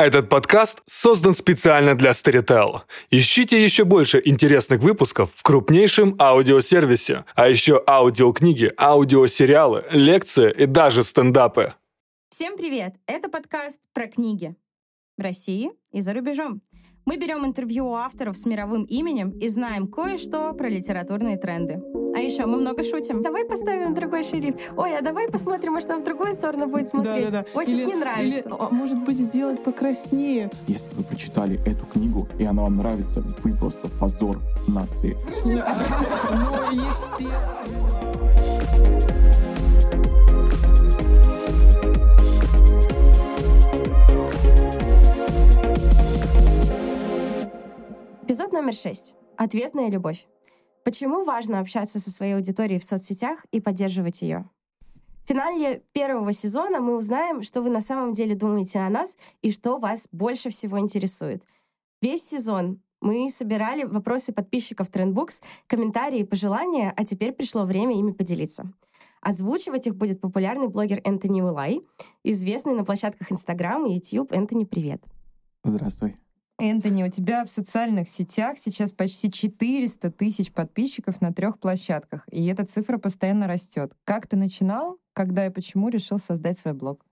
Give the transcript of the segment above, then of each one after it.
Этот подкаст создан специально для Storytel. Ищите еще больше интересных выпусков в крупнейшем аудиосервисе, а еще аудиокниги, аудиосериалы, лекции и даже стендапы. Всем привет! Это подкаст про книги в России и за рубежом. Мы берем интервью у авторов с мировым именем и знаем кое-что про литературные тренды. А еще мы много шутим. Давай поставим другой шрифт. Ой, а давай посмотрим, может, он в другую сторону будет смотреть. Да, да, да. Очень или, не нравится. Или, а, может быть, сделать покраснее. Если вы прочитали эту книгу, и она вам нравится, вы просто позор нации. Ну, естественно. Эпизод номер шесть. Ответная любовь. Почему важно общаться со своей аудиторией в соцсетях и поддерживать ее? В финале первого сезона мы узнаем, что вы на самом деле думаете о нас и что вас больше всего интересует. Весь сезон мы собирали вопросы подписчиков Trendbooks, комментарии и пожелания, а теперь пришло время ими поделиться. Озвучивать их будет популярный блогер Энтони Улай, известный на площадках Instagram и YouTube. Энтони, привет. Здравствуй. Энтони, у тебя в социальных сетях сейчас почти 400 тысяч подписчиков на трех площадках, и эта цифра постоянно растет. Как ты начинал, когда и почему решил создать свой блог?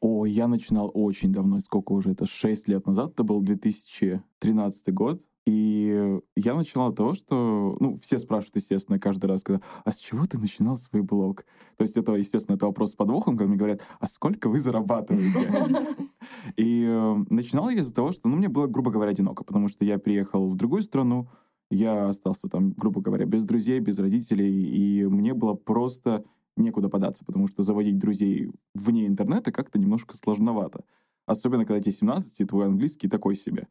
О, я начинал очень давно, сколько уже, это 6 лет назад, это был 2013 год. И я начинал от того, что, ну, все спрашивают, естественно, каждый раз, когда, а с чего ты начинал свой блог? То есть это, естественно, это вопрос с подвохом, когда мне говорят, а сколько вы зарабатываете? И э, начинал я из-за того, что, ну, мне было, грубо говоря, одиноко, потому что я приехал в другую страну, я остался там, грубо говоря, без друзей, без родителей, и мне было просто некуда податься, потому что заводить друзей вне интернета как-то немножко сложновато. Особенно, когда тебе 17, и твой английский такой себе.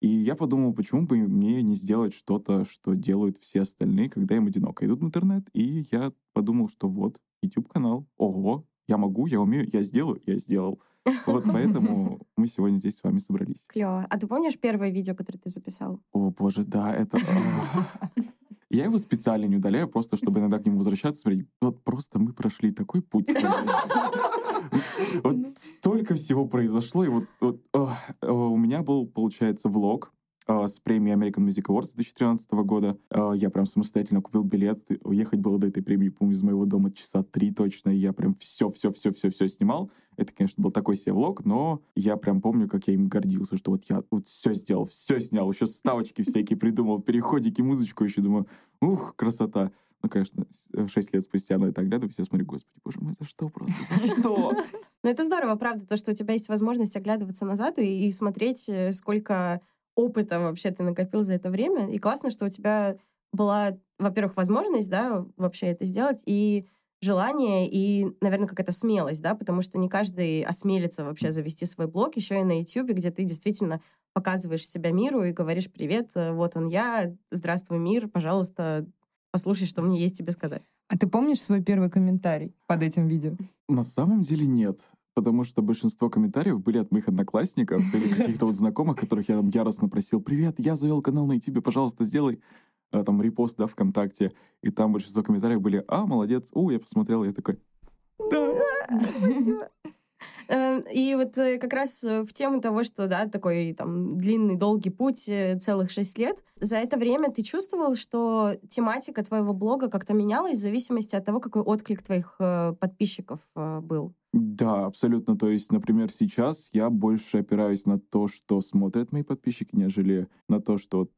И я подумал, почему бы мне не сделать что-то, что делают все остальные, когда им одиноко идут в интернет. И я подумал, что вот, YouTube-канал, ого, я могу, я умею, я сделаю, я сделал. Вот поэтому мы сегодня здесь с вами собрались. Клево. А ты помнишь первое видео, которое ты записал? О, боже, да, это... Я его специально не удаляю, просто чтобы иногда к нему возвращаться, смотреть. Вот просто мы прошли такой путь. Вот столько всего произошло, и вот, э, у меня был, получается, влог э, с премией American Music Awards 2013 года. Э, Я прям самостоятельно купил билет. Уехать было до этой премии, помню, из моего дома часа три точно. И я прям все-все-все-все-все снимал. Это, конечно, был такой себе влог, но я прям помню, как я им гордился, что вот я вот все сделал, все снял, еще ставочки всякие придумал, переходики, музычку еще думаю, ух, красота. Ну, конечно, 6 лет спустя на это оглядываюсь, я смотрю, господи, боже мой, за что просто, за что? Ну, это здорово, правда, то, что у тебя есть возможность оглядываться назад и, и смотреть, э, сколько опыта вообще ты накопил за это время. И классно, что у тебя была, во-первых, возможность, да, вообще это сделать, и желание, и, наверное, какая-то смелость, да, потому что не каждый осмелится вообще завести свой блог, еще и на YouTube, где ты действительно показываешь себя миру и говоришь «Привет, э, вот он я, здравствуй, мир, пожалуйста, послушай, что мне есть тебе сказать». А ты помнишь свой первый комментарий под этим видео? На самом деле нет. Потому что большинство комментариев были от моих одноклассников или каких-то вот знакомых, которых я там яростно просил, «Привет, я завел канал на YouTube, пожалуйста, сделай э, там репост, да, ВКонтакте». И там большинство комментариев были, «А, молодец, о, я посмотрел», я такой, «Да». Спасибо. Э, И вот э, как раз э, в тему того, что, да, такой там длинный, долгий путь, целых шесть лет, за это время ты чувствовал, что тематика твоего блога как-то менялась в зависимости от того, какой отклик твоих подписчиков был? Да, абсолютно. То есть, например, сейчас я больше опираюсь на то, что смотрят мои подписчики, нежели на то, что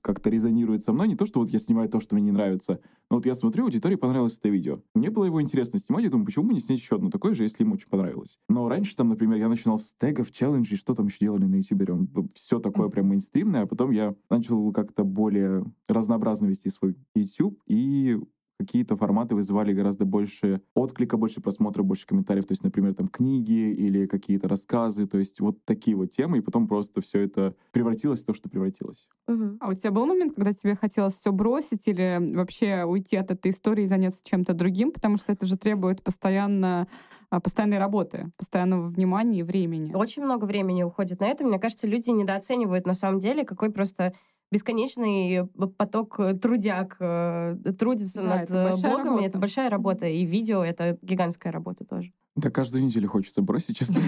как-то резонирует со мной. Не то, что вот я снимаю то, что мне не нравится, но вот я смотрю, аудитории понравилось это видео. Мне было его интересно снимать, я думаю, почему бы не снять еще одно такое же, если им очень понравилось. Но раньше там, например, я начинал с тегов, челленджей, что там еще делали на ютубе, все такое прям мейнстримное, а потом я начал как-то более разнообразно вести свой YouTube, и какие-то форматы вызывали гораздо больше отклика, больше просмотров, больше комментариев. То есть, например, там книги или какие-то рассказы. То есть вот такие вот темы. И потом просто все это превратилось в то, что превратилось. Мгм. А у тебя был момент, когда тебе хотелось все бросить или вообще уйти от этой истории и заняться чем-то другим, потому что это же требует постоянно, а, постоянной работы, постоянного внимания и времени. Очень много времени уходит на это. Мне кажется, люди недооценивают на самом деле, какой просто бесконечный поток трудяг э, трудится Да, над это э, блогами. работа. Это большая работа. И видео — это гигантская работа тоже. Да каждую неделю хочется бросить, честно.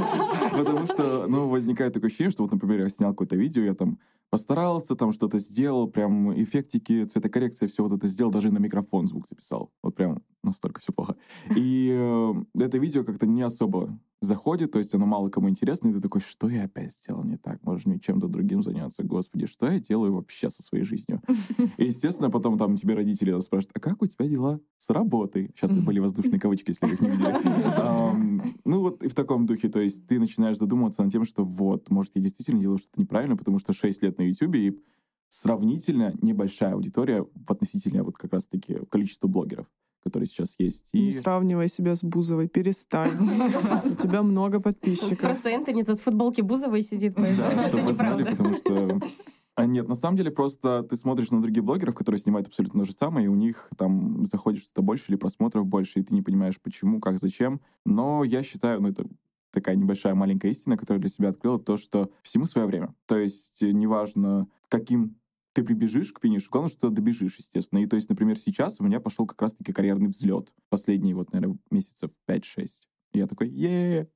Потому что, ну, возникает такое ощущение, что вот, например, я снял какое-то видео, я там постарался, там что-то сделал, прям эффектики, цветокоррекция, все вот это сделал, даже на микрофон звук записал. Вот прям настолько все плохо. И э, это видео как-то не особо заходит, то есть оно мало кому интересно, и ты такой, что я опять сделал не так? Может, мне чем-то другим заняться? Господи, что я делаю вообще со своей жизнью? И, естественно, потом там тебе родители спрашивают, а как у тебя дела с работой? Сейчас были воздушные кавычки, если вы их не видели. Ну вот и в таком духе, то есть ты начинаешь задумываться над тем, что вот, может, я действительно делаю что-то неправильно, потому что 6 лет на YouTube и сравнительно небольшая аудитория в относительно вот как раз-таки количества блогеров, которые сейчас есть. Не И сравнивай себя с Бузовой, перестань. У тебя много подписчиков. Просто Энтони тут в футболке Бузовой сидит, поэтому Да, чтобы знали, неправда. потому что... А нет, на самом деле просто ты смотришь на других блогеров, которые снимают абсолютно то же самое, и у них там заходит что-то больше или просмотров больше, и ты не понимаешь, почему, как, зачем. Но я считаю, ну это такая небольшая маленькая истина, которую для себя открыла, то, что всему свое время. То есть э, неважно, каким ты прибежишь к финишу, главное, что ты добежишь, естественно. И то есть, например, сейчас у меня пошел как раз-таки карьерный взлет. Последние вот, наверное, месяцев 5-6. И я такой, е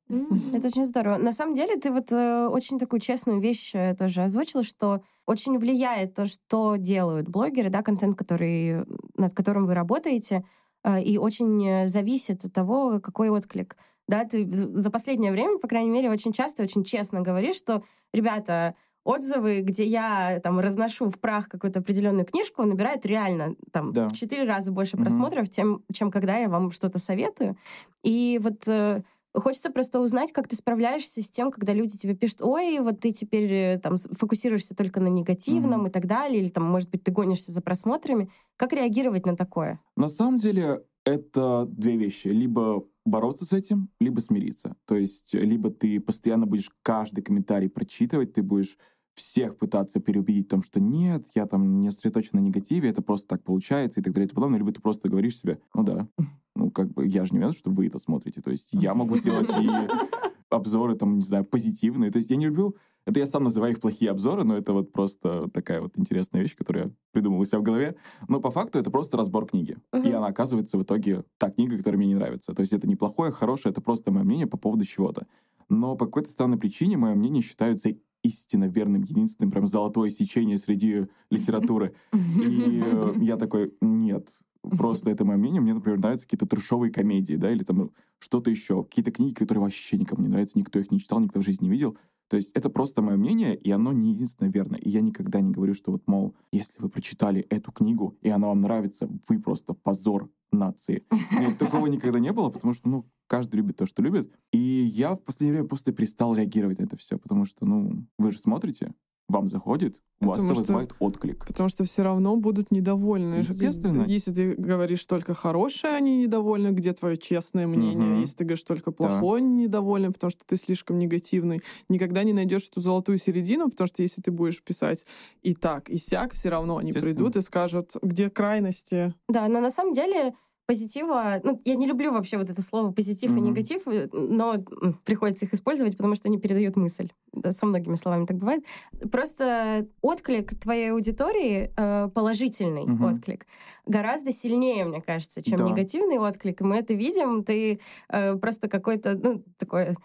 Это очень здорово. На самом деле, ты вот э, очень такую честную вещь э, тоже озвучила, что очень влияет то, что делают блогеры, да, контент, который, над которым вы работаете, э, и очень зависит от того, какой отклик. Да, ты за последнее время, по крайней мере, очень часто, очень честно говоришь, что, ребята, отзывы, где я там разношу в прах какую-то определенную книжку, набирают реально там Да. в четыре раза больше Мгм. просмотров, тем, чем когда я вам что-то советую. И вот э, Хочется просто узнать, как ты справляешься с тем, когда люди тебе пишут, ой, вот ты теперь э, там фокусируешься только на негативном Мгм. и так далее, или там, может быть, ты гонишься за просмотрами. Как реагировать на такое? На самом деле это две вещи. Либо бороться с этим, либо смириться. То есть либо ты постоянно будешь каждый комментарий прочитывать, ты будешь всех пытаться переубедить в том, что нет, я там не сосредоточен на негативе, это просто так получается и так далее и тому подобное, либо ты просто говоришь себе, ну да, ну как бы я же не виноват, что вы это смотрите, то есть я могу сделать и обзоры там, не знаю, позитивные, то есть я не люблю, это я сам называю их плохие обзоры, но это вот просто такая вот интересная вещь, которую я придумал у себя в голове, но по факту это просто разбор книги. Мгм. И она оказывается в итоге та книга, которая мне не нравится. То есть это не плохое, хорошее, это просто мое мнение по поводу чего-то. Но по какой-то странной причине мое мнение считается истинно верным, единственным, прям золотое сечение среди литературы. И я такой, нет, просто это мое мнение. Мне, например, нравятся какие-то трешовые комедии, да, или там что-то еще. Какие-то книги, которые вообще никому не нравятся, никто их не читал, никто в жизни не видел. То есть это просто мое мнение, и оно не единственное верно. И я никогда не говорю, что вот, мол, если вы прочитали эту книгу, и она вам нравится, вы просто позор нации. Нет, такого никогда не было, потому что, ну, каждый любит то, что любит. И я в последнее время просто перестал реагировать на это все, потому что, ну, вы же смотрите, вам заходит, у вас Потому это что- вызывает отклик. Потому что все равно будут недовольны. Естественно. Если ты говоришь только хорошее, они недовольны, где твое честное мнение. Мгм. Если ты говоришь только плохое, они недовольны, потому что ты слишком негативный. Никогда не найдешь эту золотую середину, потому что если ты будешь писать и так, и сяк, все равно они придут и скажут, где крайности. Да, но на самом деле позитива... Ну, я не люблю вообще вот это слово позитив и Мгм. негатив, э, но приходится их использовать, потому что они передают мысль. Да, со многими словами так бывает. Просто отклик твоей аудитории, э, положительный Мгм. отклик, гораздо сильнее, мне кажется, чем Да. негативный отклик. И мы это видим. Ты э, просто какой-то, ну, такое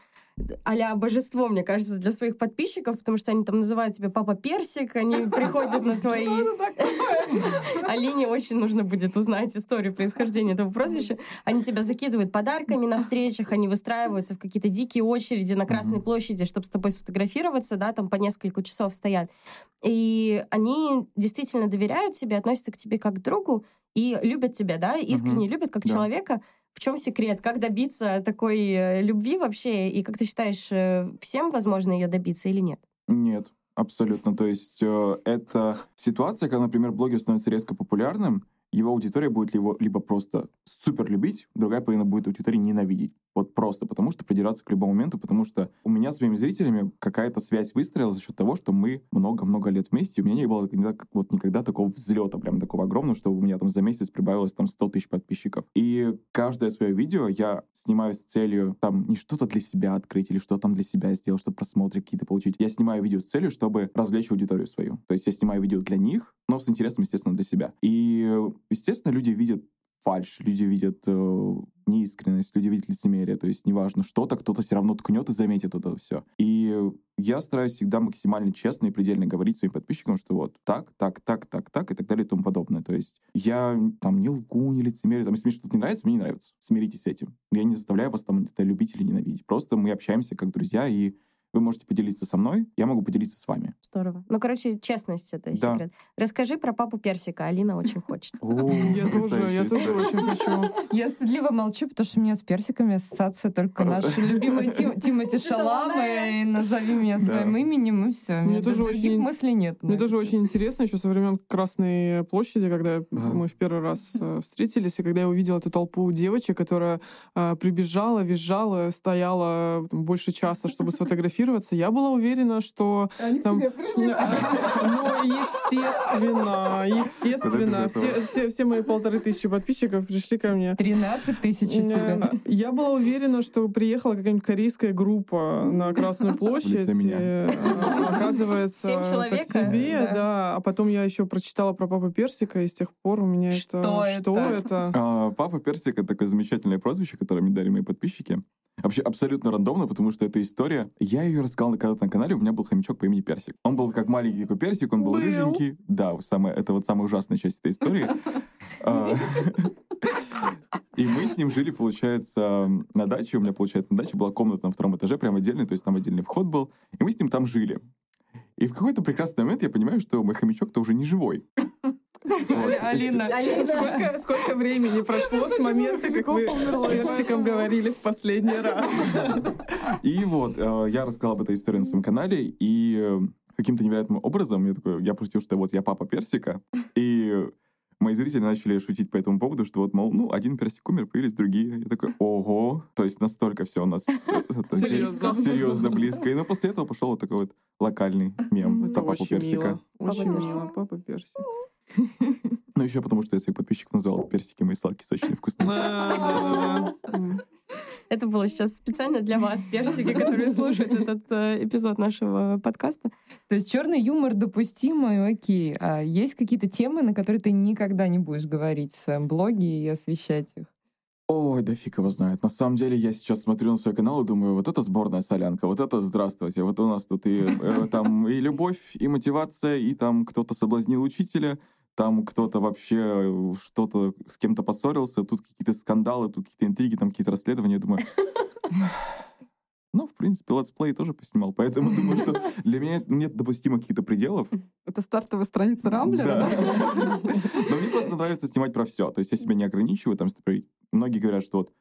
а божество, мне кажется, для своих подписчиков, потому что они там называют тебя Папа Персик, они приходят на твои... Алине очень нужно будет узнать историю происхождения этого прозвища. Они тебя закидывают подарками на встречах, они выстраиваются в какие-то дикие очереди на Красной площади, чтобы с тобой сфотографироваться, да, там по несколько часов стоят. И они действительно доверяют тебе, относятся к тебе как к другу и любят тебя, да, искренне любят как человека. В чем секрет? Как добиться такой э, любви вообще? И как ты считаешь, э, всем возможно ее добиться или нет? Нет, абсолютно. То есть э, это ситуация, когда, например, блогер становится резко популярным, его аудитория будет его либо просто супер любить, другая половина будет аудитории ненавидеть. Вот просто потому, что придираться к любому моменту, потому что у меня с моими зрителями какая-то связь выстроилась за счет того, что мы много-много лет вместе, у меня не было никогда, вот никогда такого взлета, прям такого огромного, что у меня там за месяц прибавилось там 100 тысяч подписчиков. И каждое свое видео я снимаю с целью там не что-то для себя открыть или что там для себя сделать, чтобы просмотры какие-то получить. Я снимаю видео с целью, чтобы развлечь аудиторию свою. То есть я снимаю видео для них, но с интересом, естественно, для себя. И, естественно, люди видят фальш, люди видят э, неискренность, люди видят лицемерие, то есть неважно что-то, кто-то все равно ткнет и заметит это все. И я стараюсь всегда максимально честно и предельно говорить своим подписчикам, что вот так, так, так, так, так и так далее и тому подобное. То есть я там не лгу, не лицемерие, там, если мне что-то не нравится, мне не нравится. Смиритесь с этим. Я не заставляю вас там это любить или ненавидеть. Просто мы общаемся как друзья, и вы можете поделиться со мной, я могу поделиться с вами. Здорово. Ну, короче, честность — это Да. секрет. Расскажи про папу Персика. Алина очень хочет. Я тоже, я тоже очень хочу. Я стыдливо молчу, потому что у меня с персиками ассоциация только наш любимый Тим- Тимати Шаламе. И назови меня своим именем, и все. Мне тоже очень- мыслей нет. Мне тоже очень интересно, еще со времен Красной площади, когда мы в первый раз э, встретились, и когда я увидела эту толпу девочек, которая э, прибежала, визжала, стояла больше часа, чтобы сфотографироваться, я была уверена, что... там- Ну, естественно, естественно. Все, все, все мои полторы тысячи подписчиков пришли ко мне. 13 тысяч у тебя. Я была уверена, что приехала какая-нибудь корейская группа на Красную площадь. э, Оказывается, Семь человек, к тебе, да. да. А потом я еще прочитала про папу Персика, и с тех пор у меня Что это... Что это? это? А, Папа Персик — это такое замечательное прозвище, которое мне дали мои подписчики. Вообще абсолютно рандомно, потому что эта история... Я ее рассказал на- когда-то на канале, у меня был хомячок по имени Персик. Он был как маленький такой персик, он был, Был. рыженький. Да, самое, это вот самая ужасная часть этой истории. А, И мы с ним жили, получается, на даче. У меня, получается, на даче была комната на втором этаже, прям отдельная, то есть там отдельный вход был. И мы с ним там жили. И в какой-то прекрасный момент я понимаю, что мой хомячок-то уже не живой. Вот. Алина, Сколько, сколько времени прошло с момента, как вы с Персиком говорили в последний раз? И вот, э, я рассказал об этой истории на своем канале, и э, каким-то невероятным образом я такой, я пустил, что вот я папа персика, и мои зрители начали шутить по этому поводу, что вот, мол, ну, один персик умер, появились другие. Я такой, ого, то есть настолько все у нас э, Серьезно. близко. И ну, после этого пошел вот такой вот локальный мем Это про папу персика. Очень мило, папа Персик. Ну, еще потому, что я своих подписчиков назвал персики мои сладкие, сочные, вкусные. Это было сейчас специально для вас, персики, которые слушают этот э, эпизод нашего подкаста. То есть черный юмор допустимый, окей. А есть какие-то темы, на которые ты никогда не будешь говорить в своем блоге и освещать их? Ой, да фиг его знает. На самом деле, я сейчас смотрю на свой канал и думаю, вот это сборная солянка, вот это здравствуйте, вот у нас тут и э, там и любовь, и мотивация, и там кто-то соблазнил учителя, там кто-то вообще что-то с кем-то поссорился, тут какие-то скандалы, тут какие-то интриги, там какие-то расследования. Я думаю, ну, в принципе, летсплей тоже поснимал, поэтому думаю, что для меня нет допустимо каких-то пределов. Это стартовая страница Рамблера, Да. Но мне просто нравится снимать про все. То есть я себя не ограничиваю. Там, многие говорят, что вот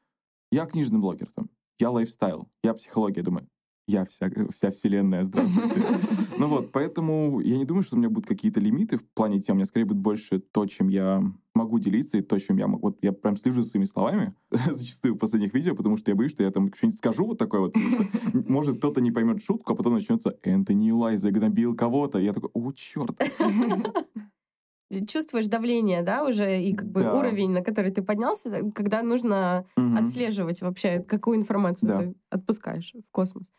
я книжный блогер, там, я lifestyle, я психология. Думаю, я вся, вся вселенная, здравствуйте. Ну вот, поэтому я не думаю, что у меня будут какие-то лимиты в плане тем. У меня скорее будет больше то, чем я могу делиться, и то, чем я могу. Вот я прям слежу за своими словами зачастую в последних видео, потому что я боюсь, что я там что-нибудь скажу вот такое вот. Может, кто-то не поймет шутку, а потом начнется Энтони Лай загнобил кого-то. Я такой, о, черт. Чувствуешь давление, да, уже, и как бы Да. уровень, на который ты поднялся, да, когда нужно Мгм. отслеживать вообще, какую информацию Да. ты отпускаешь в космос.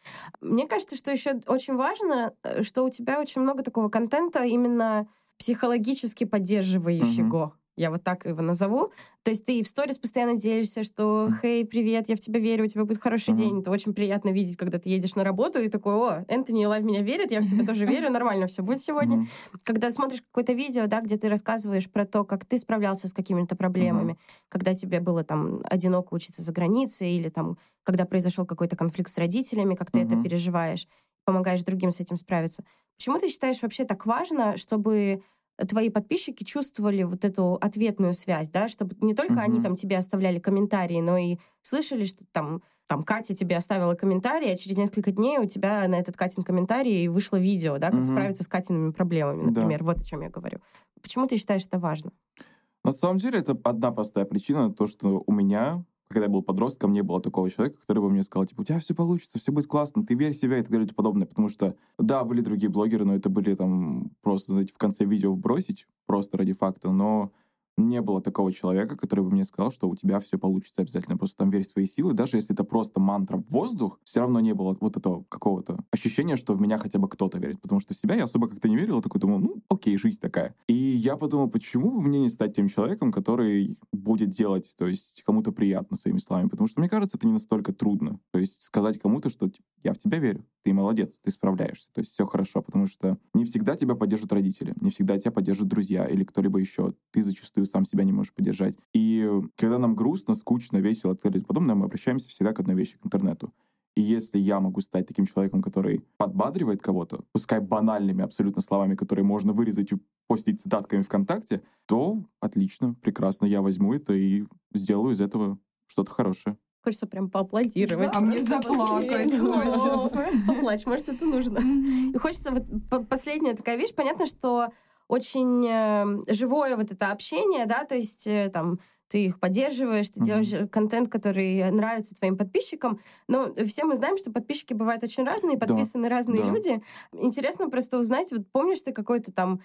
Мне кажется, что еще очень важно, э, что у тебя очень много такого контента именно психологически поддерживающего. Я вот так его назову. То есть ты в сторис постоянно делишься, что «Хей, привет, я в тебя верю, у тебя будет хороший Мгм. день». Это очень приятно видеть, когда ты едешь на работу и такой «О, Энтони и Лайв в меня верит, я в себя тоже верю, нормально все будет сегодня» когда смотришь какое-то видео, да, где ты рассказываешь про то, как ты справлялся с какими-то проблемами, когда тебе было там одиноко учиться за границей, или там, когда произошел какой-то конфликт с родителями, как ты это переживаешь, помогаешь другим с этим справиться. Почему ты считаешь вообще так важно, чтобы твои подписчики чувствовали вот эту ответную связь, да, чтобы не только они Мгм. там тебе оставляли комментарии, но и слышали, что там там Катя тебе оставила комментарий, а через несколько дней у тебя на этот Катин комментарий вышло видео, да, как Мгм. справиться с Катиными проблемами, Да. например. Вот о чем я говорю. Почему ты считаешь это важно? На самом деле это одна простая причина, то, что у меня когда я был подростком, не было такого человека, который бы мне сказал, типа, у тебя все получится, все будет классно, ты верь в себя и так далее и подобное. Потому что, да, были другие блогеры, но это были там просто, знаете, в конце видео вбросить, просто ради факта, но не было такого человека, который бы мне сказал, что у тебя все получится обязательно. Просто там верь в свои силы. Даже если это просто мантра в воздух, все равно не было вот этого какого-то ощущения, что в меня хотя бы кто-то верит. Потому что в себя я особо как-то не верил. Такой думал, ну, окей, жизнь такая. И я подумал, почему бы мне не стать тем человеком, который будет делать, то есть кому-то приятно своими словами. Потому что мне кажется, это не настолько трудно. То есть сказать кому-то, что я в тебя верю, ты молодец, ты справляешься, то есть все хорошо, потому что не всегда тебя поддержат родители, не всегда тебя поддержат друзья или кто-либо еще. Ты зачастую сам себя не можешь поддержать. И когда нам грустно, скучно, весело подобное, мы обращаемся всегда к одной вещи, к интернету. И если я могу стать таким человеком, который подбадривает кого-то, пускай банальными абсолютно словами, которые можно вырезать и постить цитатками ВКонтакте, то отлично, прекрасно, я возьму это и сделаю из этого что-то хорошее. Хочется прям поаплодировать. А мне заплакать хочется. Поплачь, может, это нужно. И хочется вот последняя такая вещь. Понятно, что очень э, живое вот это общение, да, то есть э, там ты их поддерживаешь, ты mm-hmm. делаешь контент, который нравится твоим подписчикам. Но все мы знаем, что подписчики бывают очень разные, подписаны да, разные да. люди. Интересно просто узнать, вот помнишь ты какой-то там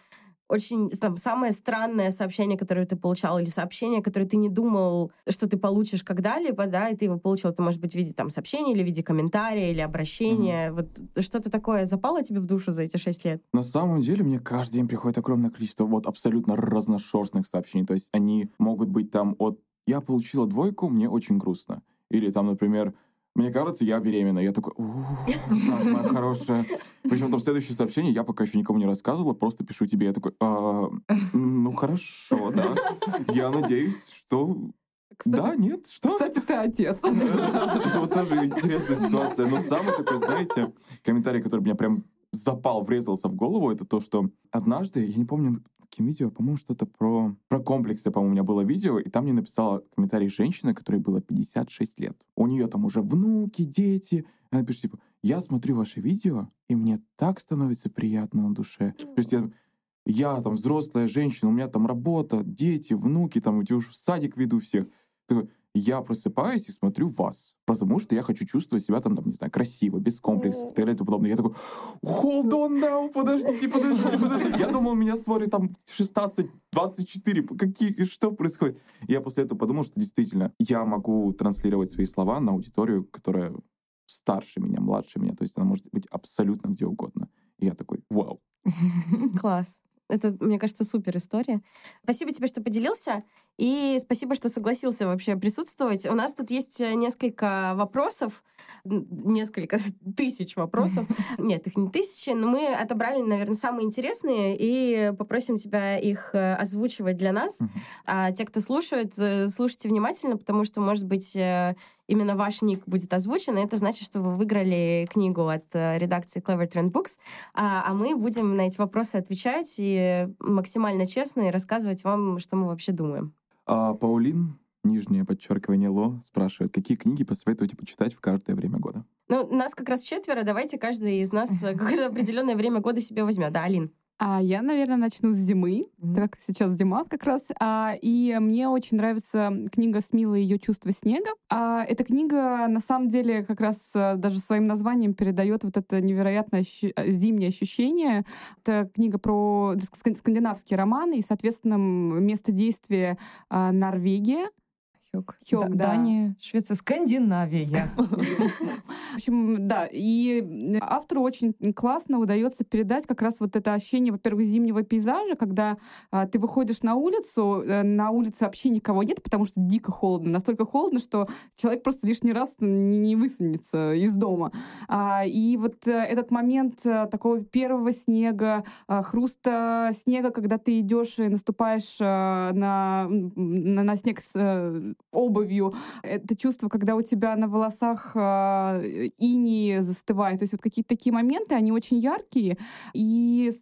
очень там, самое странное сообщение, которое ты получал, или сообщение, которое ты не думал, что ты получишь когда-либо, да, и ты его получил, это может быть в виде там сообщения, или в виде комментария, или обращения. Mm-hmm. Вот что-то такое запало тебе в душу за эти шесть лет? На самом деле мне каждый день приходит огромное количество вот абсолютно разношерстных сообщений. То есть они могут быть там от «я получила двойку, мне очень грустно». Или там, например, мне кажется, я беременна. Я такой, моя хорошая. Причем там следующее сообщение, я пока еще никому не рассказывала, просто пишу тебе. Я такой, а, ну хорошо, да. Я надеюсь, что кстати, да, нет, что? Кстати, ты отец. Это вот тоже интересная ситуация. Но самый такой, знаете, комментарий, который меня прям запал, врезался в голову, это то, что однажды, я не помню, каким видео, по-моему, что-то про, про комплексы, по-моему, у меня было видео, и там мне написала комментарий женщина, которой было 56 лет. У нее там уже внуки, дети. Она пишет, типа, я смотрю ваши видео, и мне так становится приятно на душе. То есть я, я там взрослая женщина, у меня там работа, дети, внуки, там, я уж в садик веду всех. Такой, я просыпаюсь и смотрю вас. Потому что я хочу чувствовать себя там, там не знаю, красиво, без комплексов и так далее и тому подобное. Я такой, hold on now, подождите, подождите, подождите. Я думал, меня смотрит там 16, 24, какие, что происходит? я после этого подумал, что действительно я могу транслировать свои слова на аудиторию, которая старше меня, младше меня. То есть она может быть абсолютно где угодно. И я такой, вау. Класс. Это, мне кажется, супер история. Спасибо тебе, что поделился. И спасибо, что согласился вообще присутствовать. У нас тут есть э, несколько вопросов, несколько тысяч вопросов. Нет, их не тысячи, но мы отобрали, наверное, самые интересные и попросим тебя их э, озвучивать для нас. А те, кто слушает, э, слушайте внимательно, потому что, может быть, именно ваш ник будет озвучен, и это значит, что вы выиграли книгу от э, редакции Clever Trend Books, а, а мы будем на эти вопросы отвечать и максимально честно и рассказывать вам, что мы вообще думаем. А, Паулин, нижнее подчеркивание Ло, спрашивает, какие книги посоветуете почитать в каждое время года? Ну, нас как раз четверо, давайте каждый из нас какое-то определенное время года себе возьмет. Да, Алин? А я, наверное, начну с зимы, mm-hmm. так как сейчас зима как раз. А, и мне очень нравится книга Смила и ее чувство снега. А, эта книга на самом деле как раз э, даже своим названием передает вот это невероятное ощу- э, зимнее ощущение. Это книга про скандинавские романы и, соответственно, место действия а, Норвегия. Хёк. Хёк, да. Дания, Швеция, Скандинавия. В общем, да, и автору очень классно удается передать как раз вот это ощущение, во-первых, зимнего пейзажа, когда а, ты выходишь на улицу, э, на улице вообще никого нет, потому что дико холодно, настолько холодно, что человек просто лишний раз не, не высунется из дома. А, и вот э, этот момент э, такого первого снега, а, хруста снега, когда ты идешь и наступаешь на, на, на снег с обувью. Это чувство, когда у тебя на волосах э, инии застывает. То есть вот какие-то такие моменты, они очень яркие, и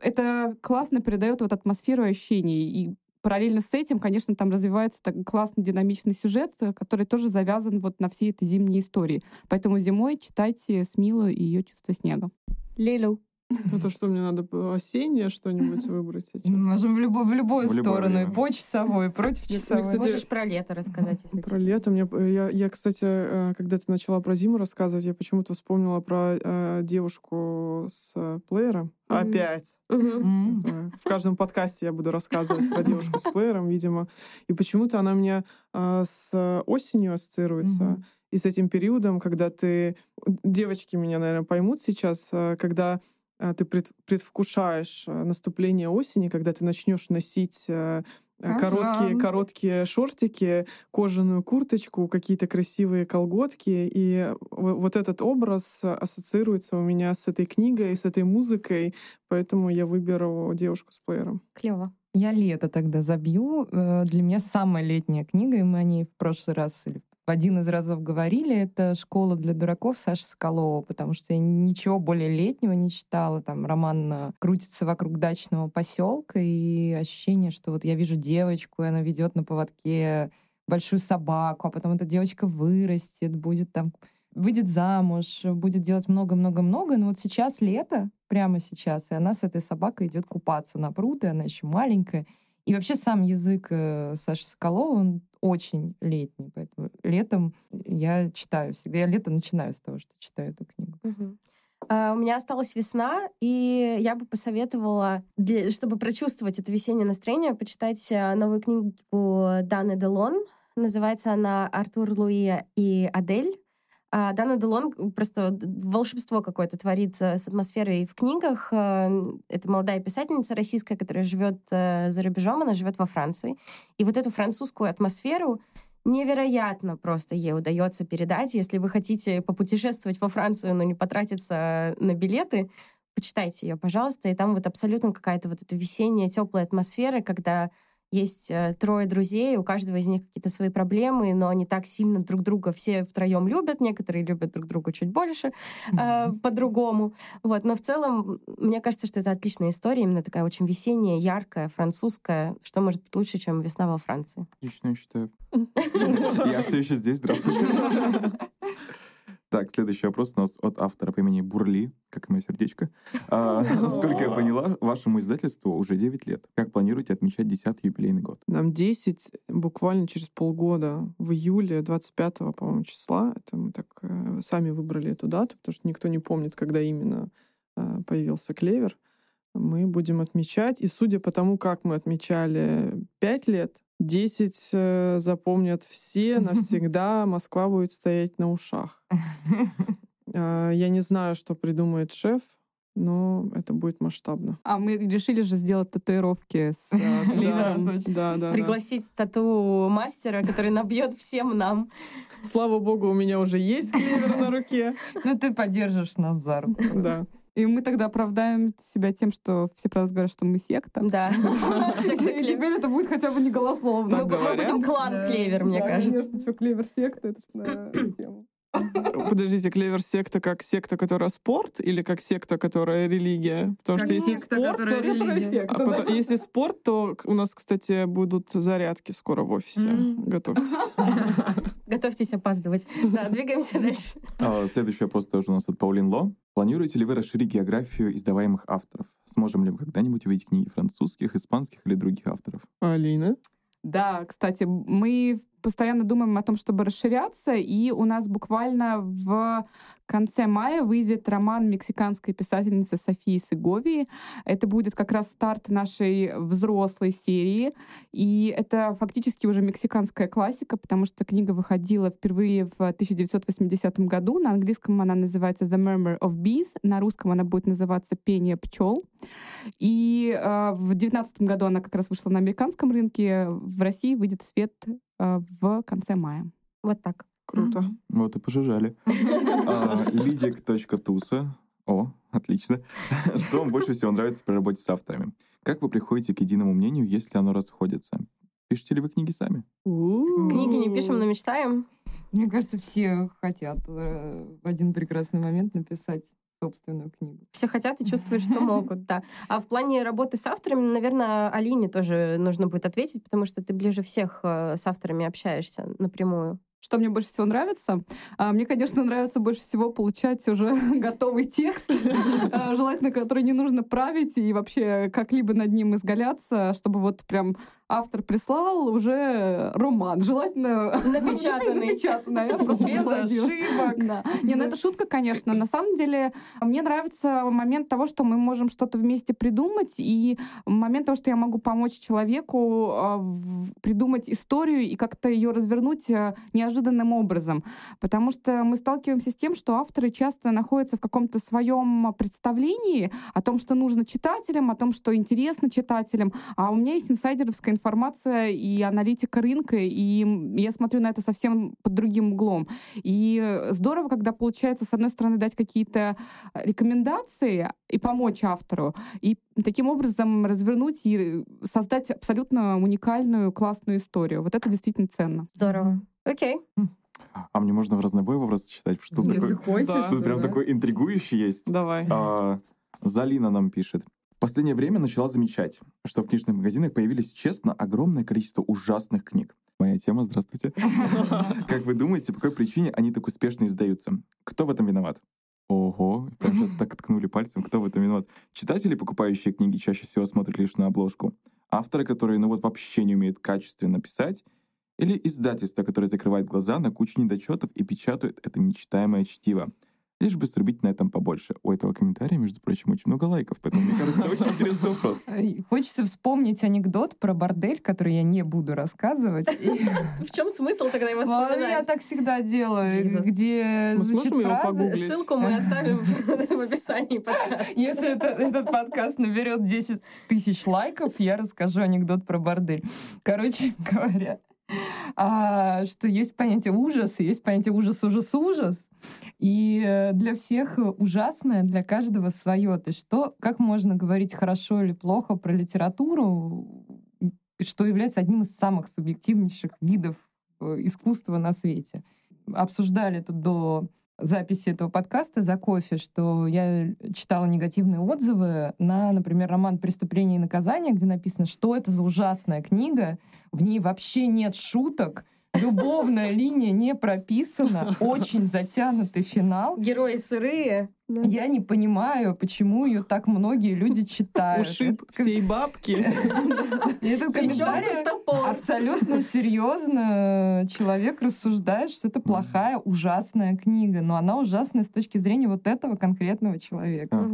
это классно передает вот атмосферу ощущений. И параллельно с этим, конечно, там развивается так классный динамичный сюжет, который тоже завязан вот на всей этой зимней истории. Поэтому зимой читайте Смилу и ее чувство снега. Лилю. Ну то, что мне надо осеннее что-нибудь выбрать сейчас. Можем в, любо, в любую В сторону, и по часовой, и против часовой. кстати, Можешь про лето рассказать, если Про лето. Мне, я, я, кстати, э, когда ты начала про зиму рассказывать, я почему-то вспомнила про э, девушку с э, плеером. Опять. Это В каждом подкасте я буду рассказывать про девушку с плеером, видимо. И почему-то она мне э, с осенью ассоциируется. Мгм. И с этим периодом, когда ты... Девочки меня, наверное, поймут сейчас, э, когда ты пред- предвкушаешь э, наступление осени, когда ты начнешь носить э, э, Ага. короткие, короткие шортики, кожаную курточку, какие-то красивые колготки. И вот этот образ ассоциируется у меня с этой книгой, с этой музыкой, поэтому я выберу девушку с плеером. Клево. Я лето тогда забью. Для меня самая летняя книга, и мы о ней в прошлый раз или в один из разов говорили, это «Школа для дураков» Саши Соколова, потому что я ничего более летнего не читала. Там роман э, крутится вокруг дачного поселка, и ощущение, что вот я вижу девочку, и она ведет на поводке большую собаку, а потом эта девочка вырастет, будет там выйдет замуж, будет делать много-много-много, но вот сейчас лето, прямо сейчас, и она с этой собакой идет купаться на пруд, и она еще маленькая. И вообще сам язык э, Саши Соколова, он очень летний, поэтому летом я читаю всегда. Я лето начинаю с того, что читаю эту книгу. А, У меня осталась весна, и я бы посоветовала, для- чтобы прочувствовать это весеннее настроение, почитать а, новую книгу Даны Делон. Называется она «Артур Луи и Адель». А Дана Делон просто волшебство какое-то творит э, с атмосферой в книгах. Э, Это молодая писательница российская, которая живет э, за рубежом, она живет во Франции. И вот эту французскую атмосферу невероятно просто ей удается передать. Если вы хотите попутешествовать во Францию, но не потратиться на билеты, почитайте ее, пожалуйста. И там вот абсолютно какая-то вот эта весенняя теплая атмосфера, когда есть э, трое друзей, у каждого из них какие-то свои проблемы, но они так сильно друг друга все втроем любят, некоторые любят друг друга чуть больше, э, по-другому. Вот. Но в целом, мне кажется, что это отличная история, именно такая очень весенняя, яркая, французская. Что может быть лучше, чем весна во Франции? Лично я считаю. Я все еще здесь, здравствуйте. Так, следующий вопрос у нас от автора по имени Бурли, как и мое сердечко. А, Насколько я поняла, вашему издательству уже 9 лет. Как планируете отмечать 10 юбилейный год? Нам 10 буквально через полгода, в июле 25 по-моему, числа. Это мы так э, сами выбрали эту дату, потому что никто не помнит, когда именно э, появился клевер. Мы будем отмечать. И судя по тому, как мы отмечали 5 лет, 10 э, запомнят все навсегда. Москва будет стоять на ушах. Э, Я не знаю, что придумает шеф, но это будет масштабно. А мы решили же сделать татуировки с э, Да, клевером. да, да, да. Пригласить тату-мастера, который набьет всем нам. Слава богу, у меня уже есть клевер на руке. Ну, ты поддержишь нас за руку. Да. И мы тогда оправдаем себя тем, что все про нас говорят, что мы секта. Да. И теперь это будет хотя бы не голословно. Мы будем клан Да. Клевер, мне Да, кажется. конечно, что клевер секта, это ж, наверное, тема. Подождите, клевер секта как секта, которая спорт, или как секта, которая религия? Потому Как что если секта, спорт, которая то... религия. а потом- если спорт, то у нас, кстати, будут зарядки скоро в офисе. М. Готовьтесь. Готовьтесь опаздывать. Да, двигаемся дальше. А, Следующий вопрос тоже у нас от Паулин Ло. Планируете ли вы расширить географию издаваемых авторов? Сможем ли мы когда-нибудь увидеть книги французских, испанских или других авторов? Алина? Да, кстати, мы постоянно думаем о том, чтобы расширяться, и у нас буквально в конце мая выйдет роман мексиканской писательницы Софии Сеговии. Это будет как раз старт нашей взрослой серии, и это фактически уже мексиканская классика, потому что книга выходила впервые в 1980 году. На английском она называется The Murmur of Bees, на русском она будет называться Пение пчел. И э, в 2019 году она как раз вышла на американском рынке, в России выйдет свет в конце мая. Вот так. Круто. Мгм. Вот и пожужжали. А, Лидик.туса. О, отлично. Что вам больше всего нравится при работе с авторами? Как вы приходите к единому мнению, если оно расходится? Пишете ли вы книги сами? Книги не пишем, но мечтаем. Мне кажется, все хотят э, в один прекрасный момент написать собственную книгу. Все хотят и чувствуют, что могут, да. А в плане работы с авторами, наверное, Алине тоже нужно будет ответить, потому что ты ближе всех э, с авторами общаешься напрямую. Что мне больше всего нравится? А, Мне, конечно, нравится больше всего получать уже готовый текст, желательно желательно, который не нужно править и вообще как-либо над ним изгаляться, чтобы вот прям автор прислал уже роман. Желательно напечатанный. напечатанный. Я Без ошибок. Да. Не, ну это шутка, конечно. На самом деле, мне нравится момент того, что мы можем что-то вместе придумать, и момент того, что я могу помочь человеку а, придумать историю и как-то ее развернуть а, неожиданным образом. Потому что мы сталкиваемся с тем, что авторы часто находятся в каком-то своем представлении о том, что нужно читателям, о том, что интересно читателям. А у меня есть инсайдеровская информация и аналитика рынка, и я смотрю на это совсем под другим углом. И здорово, когда получается, с одной стороны, дать какие-то рекомендации и помочь автору, и таким образом развернуть и создать абсолютно уникальную, классную историю. Вот это действительно ценно. Здорово. Окей. А мне можно в разнобой вопрос читать? Что Если такое? хочешь. Да. Тут прям да. такой интригующий есть. Давай. А, Залина нам пишет. В последнее время начала замечать, что в книжных магазинах появились, честно, огромное количество ужасных книг. Моя тема, здравствуйте. Как вы думаете, по какой причине они так успешно издаются? Кто в этом виноват? Ого, прям сейчас так ткнули пальцем, кто в этом виноват? Читатели, покупающие книги, чаще всего смотрят лишь на обложку. Авторы, которые, ну вот, вообще не умеют качественно писать. Или издательства, которые закрывают глаза на кучу недочетов и печатают это нечитаемое чтиво. Лишь бы срубить на этом побольше. У этого комментария, между прочим, очень много лайков, поэтому мне кажется, это очень интересный вопрос. Хочется вспомнить анекдот про бордель, который я не буду рассказывать. В чем смысл тогда его Ну, Я вспоминать? так всегда делаю, где Мы звучит фраза? Ссылку мы оставим в описании подкаста. Если это- этот подкаст наберет 10 тысяч лайков, я расскажу анекдот про бордель. Короче говоря, а, что есть понятие ужас, есть понятие ужас, ужас, ужас. И э, для всех ужасное, для каждого свое. То есть что, как можно говорить хорошо или плохо про литературу, что является одним из самых субъективнейших видов э, искусства на свете. Обсуждали тут до записи этого подкаста за кофе, что я читала негативные отзывы на, например, роман «Преступление и наказание», где написано, что это за ужасная книга, в ней вообще нет шуток, любовная линия не прописана, очень затянутый финал. Герои сырые. Да. Я не понимаю, почему ее так многие люди читают. Ушиб Это как- всей бабки. И это комментарий абсолютно серьезно человек рассуждает, что это плохая, ужасная книга, но она ужасная с точки зрения вот этого конкретного человека.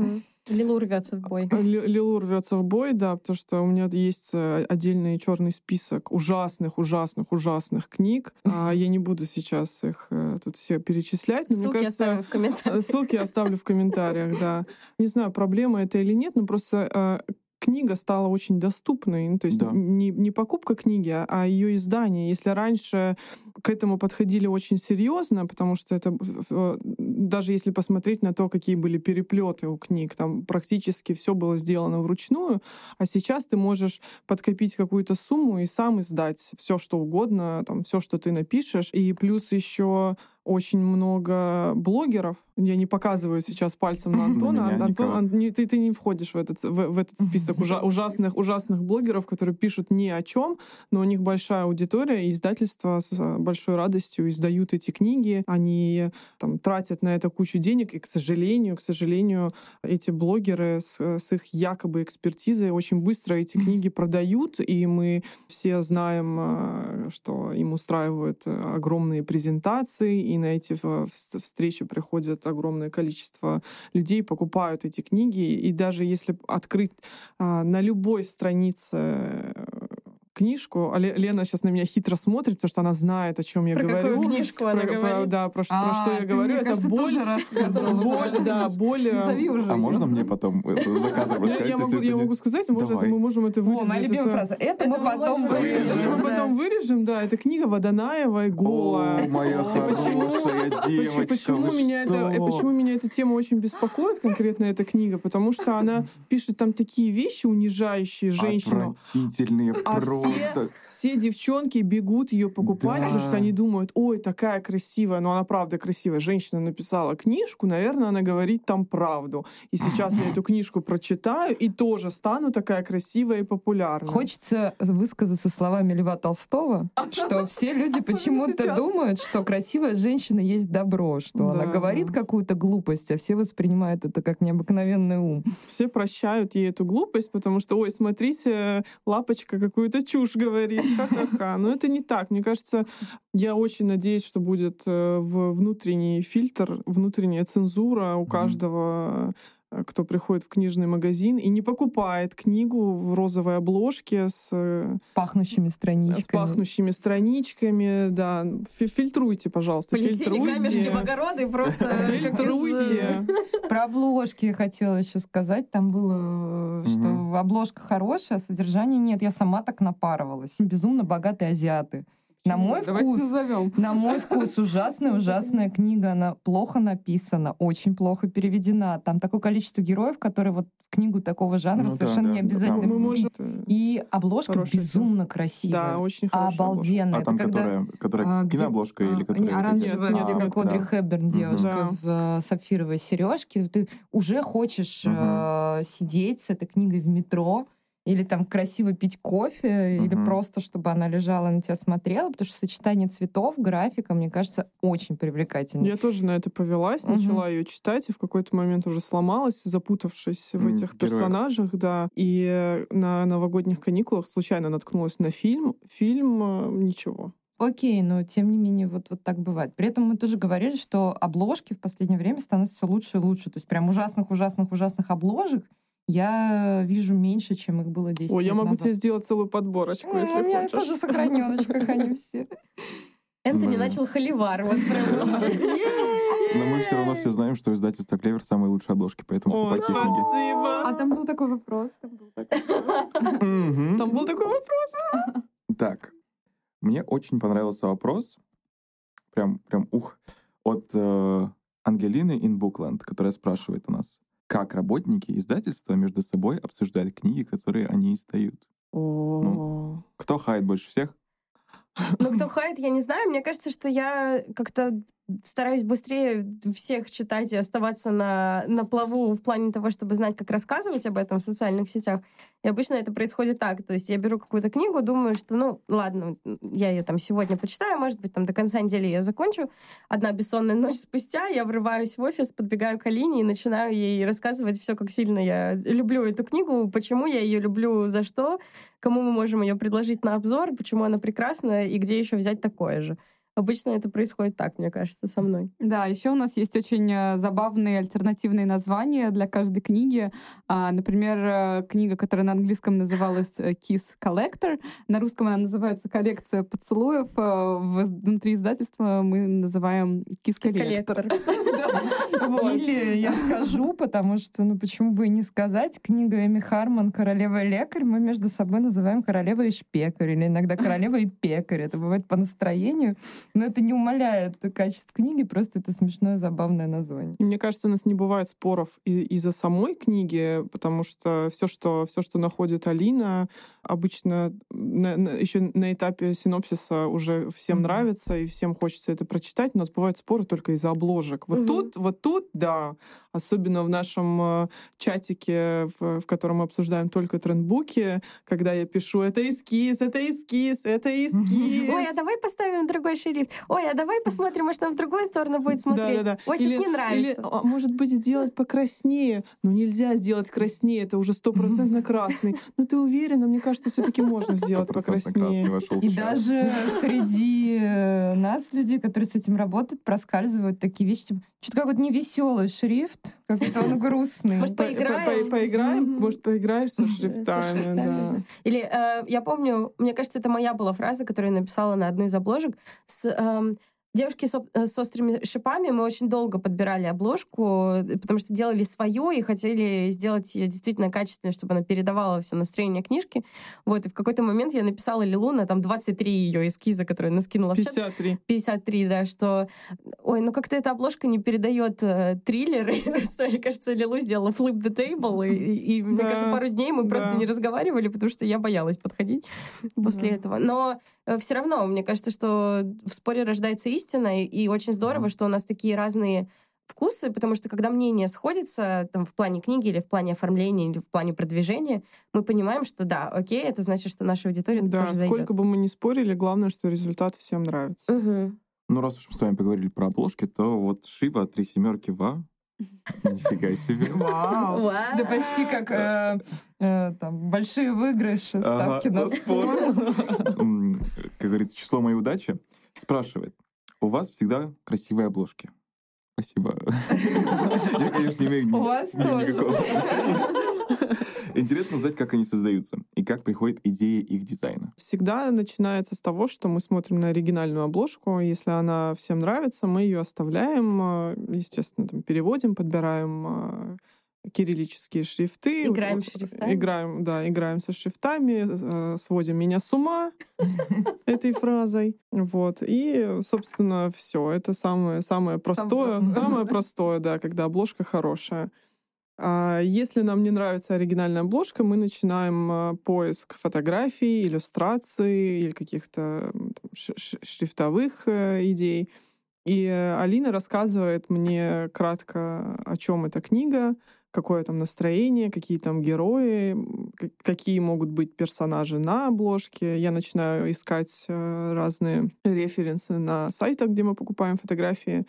Лилу рвется в бой. Ли- Лилу рвется в бой, да, потому что у меня есть э, отдельный черный список ужасных, ужасных, ужасных книг. А Я не буду сейчас их э, тут все перечислять. мне Ссылки кажется, оставим в комментариях. Э, Ссылки оставлю в комментариях, да. Не знаю, проблема это или нет, но просто книга стала очень доступной. Ну, то есть Да. не, не покупка книги, а ее издание. Если раньше к этому подходили очень серьезно, потому что это э, даже если посмотреть на то, какие были переплеты у книг, там практически все было сделано вручную, а сейчас ты можешь подкопить какую-то сумму и сам издать все, что угодно, там все, что ты напишешь. И плюс еще очень много блогеров. Я не показываю сейчас пальцем на Антона. На Антон. Ан- не- ты, ты не входишь в этот, в, в этот список ужа- ужасных, ужасных блогеров, которые пишут ни о чем, но у них большая аудитория, и издательства с э, большой радостью издают эти книги. Они там, тратят на это кучу денег, и, к сожалению, к сожалению, эти блогеры с, с их якобы экспертизой очень быстро эти книги продают, и мы все знаем, э, что им устраивают э, огромные презентации, и на эти э, вс- огромное количество людей, покупают эти книги, и даже если открыть а, на любой странице э, книжку, а Ле- Лена сейчас на меня хитро смотрит, потому что она знает, о чем я Про говорю. какую книжку она Про- про- говорит? да, про, что- про А, что я говорю. мне это кажется, боль, боль, да, боль. э. А можно мне потом за кадром я, рассказать? я могу, сказать, мы можем это О, вырезать. моя любимая это- фраза. Это, мы потом вырежем. Мы потом вырежем, да. Это книга Водонаева и голая. О, моя Почему- хорошая Почему, девочка, почему меня э, почему меня эта тема очень беспокоит, конкретно эта книга? Потому что она пишет там такие вещи, унижающие женщину. Отвратительные А просто. Все, все девчонки бегут ее покупать, Да. потому что они думают, ой, такая красивая, но она правда красивая. Женщина написала книжку, наверное, она говорит там правду. И сейчас я эту книжку прочитаю и тоже стану такая красивая и популярная. Хочется высказаться словами Льва Толстого, что все люди почему-то думают, что красивая женщина есть добро, что она говорит какую-то глупость, а все воспринимают это как необыкновенный ум. Все прощают ей эту глупость, потому что, ой, смотрите, лапочка какую-то чушь говорит, ха-ха-ха. Но это не так. Мне кажется, я очень надеюсь, что будет э, внутренний фильтр, внутренняя цензура у каждого э, кто приходит в книжный магазин и не покупает книгу в розовой обложке с, э, Пахнущими с страничками. пахнущими страничками. Да, Фи- фильтруйте, пожалуйста, Полетели камешки в фильтруйте. огороды просто Фильтруйте. Про обложки я хотела еще сказать. Там было, э, что обложка хорошая, а содержания нет. Я сама так напарывалась. Безумно богатые азиаты. На мой Давайте вкус, назовем. на мой вкус ужасная, ужасная книга. Она плохо написана, очень плохо переведена. Там такое количество героев, которые вот книгу такого жанра Ну совершенно да, не обязательно. да, Мы можем... вводить. И обложка Хорошая безумно красивая. Да, очень хорошая. Обалденная. А Это там, когда- которая, которая а, где- кинообложка а, или не, которая... эти- оранжевая, где нет, как Одри да. Хепберн Мгм. девушка Да. в э, сапфировой сережке. Ты уже хочешь Мгм. э, сидеть с этой книгой в метро или там красиво пить кофе, или Мгм. просто, чтобы она лежала на тебя смотрела, потому что сочетание цветов, графика, мне кажется, очень привлекательно. Я тоже на это повелась, Мгм. начала ее читать, и в какой-то момент уже сломалась, запутавшись в этих героях. персонажах, да. И на новогодних каникулах случайно наткнулась на фильм. Фильм э, ничего. Окей, но тем не менее вот, вот так бывает. При этом мы тоже говорили, что обложки в последнее время становятся все лучше и лучше. То есть прям ужасных-ужасных-ужасных обложек я вижу меньше, чем их было 10 Ой, я могу назад. тебе сделать целую подборочку, если У меня хочешь. тоже в сохраненочках они все. Энтони начал холивар. Вот. Но мы все равно все знаем, что издательство «Клевер» самые лучшие обложки, поэтому О, покупайте книги. спасибо. А там был такой вопрос. Там был такой вопрос. Мгм. Там был такой вопрос. Так, мне очень понравился вопрос, прям, прям ух, от э, Ангелины Инбукленд, которая спрашивает у нас, как работники издательства между собой обсуждают книги, которые они издают. О, Кто хает больше всех? Ну, кто хайт, я не знаю. Мне кажется, что я как-то стараюсь быстрее всех читать и оставаться на, на плаву в плане того, чтобы знать, как рассказывать об этом в социальных сетях. И обычно это происходит так. То есть я беру какую-то книгу, думаю, что, ну, ладно, я ее там сегодня почитаю, может быть, там до конца недели я ее закончу. Одна бессонная ночь спустя я врываюсь в офис, подбегаю к Алине и начинаю ей рассказывать все, как сильно я люблю эту книгу, почему я ее люблю, за что, кому мы можем ее предложить на обзор, почему она прекрасна и где еще взять такое же. Обычно это происходит так, мне кажется, со мной. Да, еще у нас есть очень э, забавные альтернативные названия для каждой книги. А, Например, э, книга, которая на английском называлась э, Kiss Collector, на русском она называется «Коллекция поцелуев». Внутри издательства мы называем Kiss Collector. Или я скажу, потому что, ну почему бы и не сказать, книга Эми Харман «Королева и лекарь» мы между собой называем «Королева и шпекарь» или иногда «Королева и пекарь». Это бывает по настроению, но это не умаляет качество книги, просто это смешное, забавное название. И мне кажется, у нас не бывает споров из-за самой книги, потому что все, что, все, что находит Алина, обычно на- еще на этапе синопсиса уже всем Мгм. нравится, и всем хочется это прочитать. У нас бывают споры только из-за обложек. Вот Мгм. тут, вот тут, да. Особенно в нашем э, чатике, в, в котором мы обсуждаем только трендбуки, когда я пишу «это эскиз, это эскиз, это эскиз». Ой, а давай поставим другой шрифт. Ой, а давай посмотрим, может, он в другую сторону будет смотреть. Да-да-да. Ой, что-то не нравится. Или, а, может быть, сделать покраснее. Ну, нельзя сделать краснее, это уже стопроцентно красный. Но ты уверена? Мне кажется, все таки можно сделать покраснее. И даже среди э, нас, людей, которые с этим работают, проскальзывают такие вещи, типа, что-то какой-то невеселый шрифт, какой-то он грустный. Может, По- поиграем? по- Поиграем? Может, поиграешь со Со шрифтами? шрифтами, Да. Или э, я помню, мне кажется, это моя была фраза, которую я написала на одной из обложек. С, эм, Девушки с, с острыми шипами мы очень долго подбирали обложку, э, потому что делали свою и хотели сделать ее действительно качественной, чтобы она передавала все настроение книжки. Вот, и в какой-то момент я написала Лилу на там 23 ее эскиза, которые она скинула в чат. 53. 53, да, что ой, ну как-то эта обложка не передает э, триллеры. Мне кажется, Лилу сделала flip the table, и, и- и, мне Да, кажется, пару дней мы просто не разговаривали, потому что я боялась подходить после Да. этого. Но все равно, мне кажется, что в споре рождается истина, и, и очень здорово, что у нас такие разные вкусы, потому что когда мнения сходятся там, в плане книги или в плане оформления или в плане продвижения, мы понимаем, что да, окей, это значит, что наша аудитория Да, тоже зайдет. сколько бы мы ни спорили, главное, что результат всем нравится. Мгм. Ну, раз уж мы с вами поговорили про обложки, то вот Шива три семерки ва. Нифига себе. Вау. Вау. Да почти как э, э, там, большие выигрыши, ставки Ага, на спор. М, Как говорится, число моей удачи. Спрашивает, у вас всегда красивые обложки? Спасибо. Я, конечно, не имею ни- У вас ни- тоже. никакого. Интересно узнать, как они создаются и как приходит идея их дизайна. Всегда начинается с того, что мы смотрим на оригинальную обложку. Если она всем нравится, мы ее оставляем, э, естественно, там, переводим, подбираем э, кириллические шрифты. Играем Вот, шрифтами. Играем, да, играем со шрифтами, э, сводим меня с ума этой фразой. Вот. И, собственно, все. Это самое, самое простое. Самое простое, да, когда обложка хорошая. А Если нам не нравится оригинальная обложка, мы начинаем а, поиск фотографий, иллюстраций или каких-то шрифтовых э, идей. И э, Алина рассказывает мне кратко, о чем эта книга, какое там настроение, какие там герои, какие могут быть персонажи на обложке. Я начинаю искать э, разные референсы на сайтах, где мы покупаем фотографии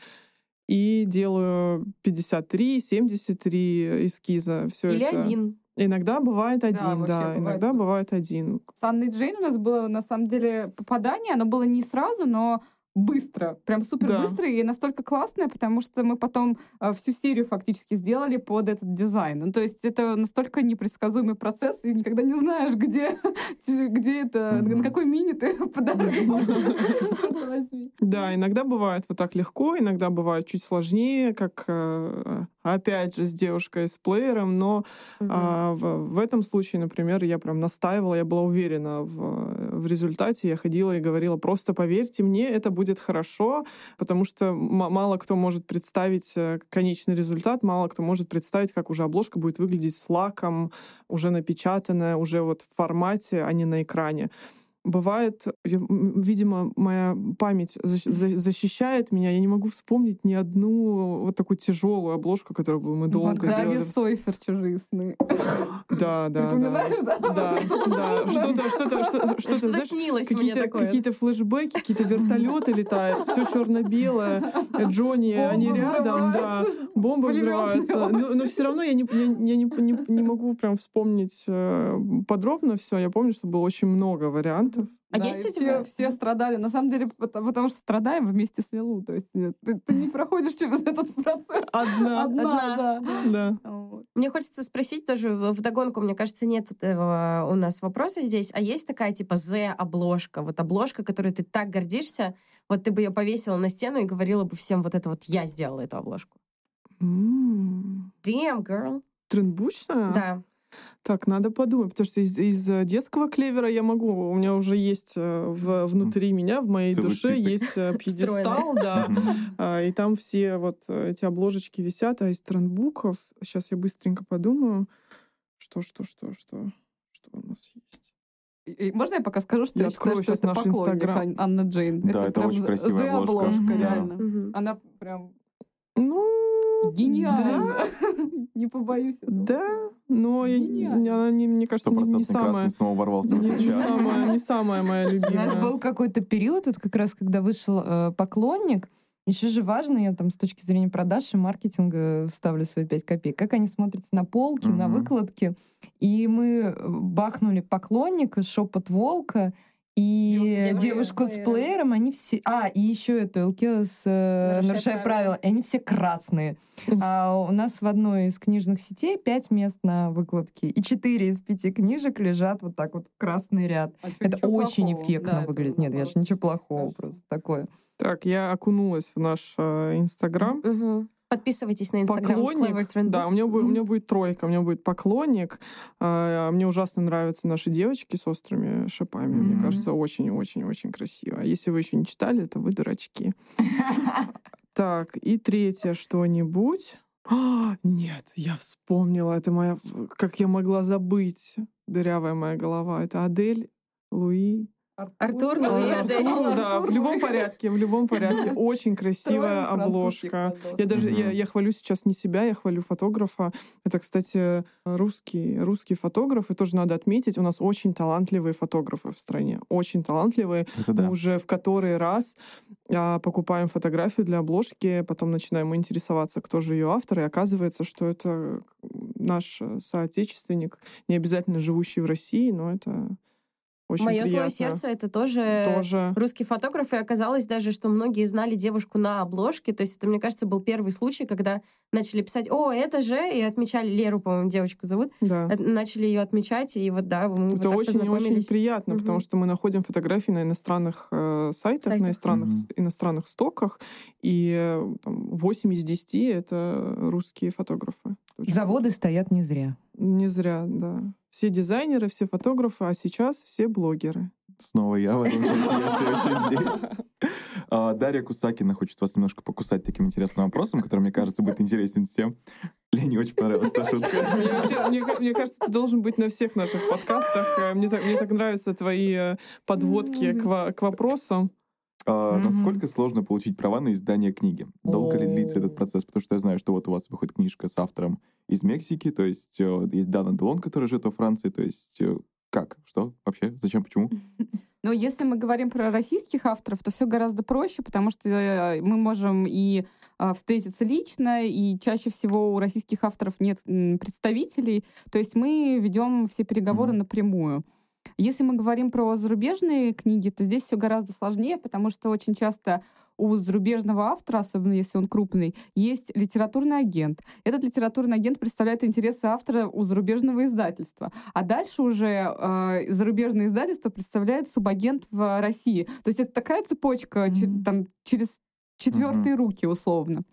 и делаю 53, 73 эскиза. Все Или это. один. Иногда бывает один, вообще да, бывает. иногда бывает один. С Анной Джейн у нас было, на самом деле, попадание. Оно было не сразу, но быстро. Прям супер Да. быстро и настолько классное, потому что мы потом э, всю серию фактически сделали под этот дизайн. Ну, то есть это настолько непредсказуемый процесс, и никогда не знаешь, где, где это, Мгм. на какой мини ты. Черт возьми. Да, иногда бывает вот так легко, иногда бывает чуть сложнее, как э, опять же с девушкой с плеером, но Мгм. а, в, в этом случае, например, я прям настаивала, я была уверена в, в результате, я ходила и говорила, просто поверьте мне, это будет хорошо, потому что мало кто может представить э, конечный результат, мало кто может представить, как уже обложка будет выглядеть с лаком, уже напечатанная, уже вот в формате, а не на экране. Бывает, я, видимо, моя память защ- за- защищает меня. Я не могу вспомнить ни одну вот такую тяжелую обложку, которую бы мы долго Вот делали. Сойфер «Чужие сны». да, да, да. Да? Да. Что-то, что-то, что-то, что-то, знаешь, какие-то, такое. какие-то флешбеки, какие-то вертолеты летают, все черно-белое, Джонни, они рядом, да, бомба взрывается. Но, все равно я, не, я, я не, не, не могу прям вспомнить э, подробно все. Я помню, что было очень много вариантов. А Да, есть у тебя- все, все страдали. На самом деле, потому, потому что страдаем вместе с Лилу. То есть нет, ты, ты не проходишь через этот процесс. Одна. Одна, да. Да. Вот. Мне хочется спросить тоже в- вдогонку, мне кажется, нет этого у нас вопроса здесь, а есть такая типа Z-обложка, вот обложка, которой ты так гордишься, вот ты бы ее повесила на стену и говорила бы всем вот это вот «я сделала эту обложку». М, Damn, girl. Трендбучная? Да. Так, надо подумать, потому что из, из э, детского клевера я могу, у меня уже есть э, в, внутри меня, в моей Целый душе список. есть э, пьедестал, да. А, и там все вот эти обложечки висят, а из трендбуков, сейчас я быстренько подумаю, что, что, что, что, что у нас есть. И- Можно я пока скажу, что Я я, считаю, открою что это наш поклонник Инстаграм. Ан- Анна Джейн. Да, это прям очень красивая Z-обложка, обложка. Мгм. реально. Мгм. Она прям Ну, гениальна. Не побоюсь этого. да, но я- Гениально. она, не, мне кажется, не, не самая, красный снова ворвался в не, не самая, не самая моя У нас любимая. был какой-то период, вот как раз когда вышел э, поклонник, еще же важно, я там с точки зрения продаж и маркетинга ставлю свои 5 копеек, как они смотрятся на полке, на Мгм. выкладке. И мы э, бахнули поклонника, шепот волка, и Девушку с плеером. они все... А, и еще это Элкела с э, «Нарушая «Нарушая правила». правила», и они все красные. А у нас в одной из книжных сетей пять мест на выкладке, и четыре из пяти книжек лежат вот так вот в красный ряд. А Это очень плохого. эффектно Да, выглядит. Нет, я же ничего плохого, Хорошо. просто такое. Так, я окунулась в наш э, Инстаграм. Угу. Подписывайтесь на Инстаграм Поклонник. Да, у меня, будет, у меня будет тройка, у меня будет поклонник. А, мне ужасно нравятся наши девочки с острыми шипами. Mm-hmm. Мне кажется, очень-очень-очень красиво. А если вы еще не читали, то вы дурачки. Так, и третье что-нибудь. А, нет, я вспомнила. Это моя... Как я могла забыть? Дырявая моя голова. Это Адель Луи Артур, ну а, Артур, да, в любом порядке, в любом порядке. Очень красивая обложка. Я даже, я, я хвалю сейчас не себя, я хвалю фотографа. Это, кстати, русский, русский фотограф, и тоже надо отметить, у нас очень талантливые фотографы в стране. Очень талантливые. Это да. Мы уже в который раз а, покупаем фотографию для обложки, потом начинаем интересоваться, кто же ее автор, и оказывается, что это наш соотечественник, не обязательно живущий в России, но это очень Мое приятно. злое сердце это тоже, тоже русский фотограф, и оказалось даже, что многие знали девушку на обложке. То есть это, мне кажется, был первый случай, когда начали писать, о, это же, и отмечали Леру, по-моему, девочку зовут, да. начали ее отмечать, и вот да, мы это вот очень-очень приятно, угу. потому что мы находим фотографии на иностранных э, сайтах, сайтах, на иностранных, угу. иностранных стоках, и э, там, 8 из 10 это русские фотографы. Заводы стоят не зря. Не зря, да. Все дизайнеры, все фотографы, а сейчас все блогеры. Снова я в этом я здесь. А, Дарья Кусакина хочет вас немножко покусать таким интересным вопросом, который, мне кажется, будет интересен всем. Лене очень понравилась та шутка. Мне, мне, мне кажется, ты должен быть на всех наших подкастах. Э, мне так, мне так нравятся твои э, подводки к, к вопросам. А, mm-hmm. Насколько сложно получить права на издание книги? Долго ли длится этот процесс? Потому что я знаю, что вот у вас выходит книжка с автором из Мексики, то есть э, есть Дана Делон, который живет во Франции, то есть э, как? Что вообще? Зачем? Почему? Ну, если мы говорим про российских авторов, то все гораздо проще, потому что э, мы можем и встретиться лично, и чаще всего у российских авторов нет представителей. То есть мы ведем все переговоры mm-hmm. напрямую. Если мы говорим про зарубежные книги, то здесь все гораздо сложнее, потому что очень часто у зарубежного автора, особенно если он крупный, есть литературный агент. Этот литературный агент представляет интересы автора у зарубежного издательства. А дальше уже э, зарубежное издательство представляет субагент в России. То есть это такая цепочка mm-hmm. там, через четвертые mm-hmm. руки, условно.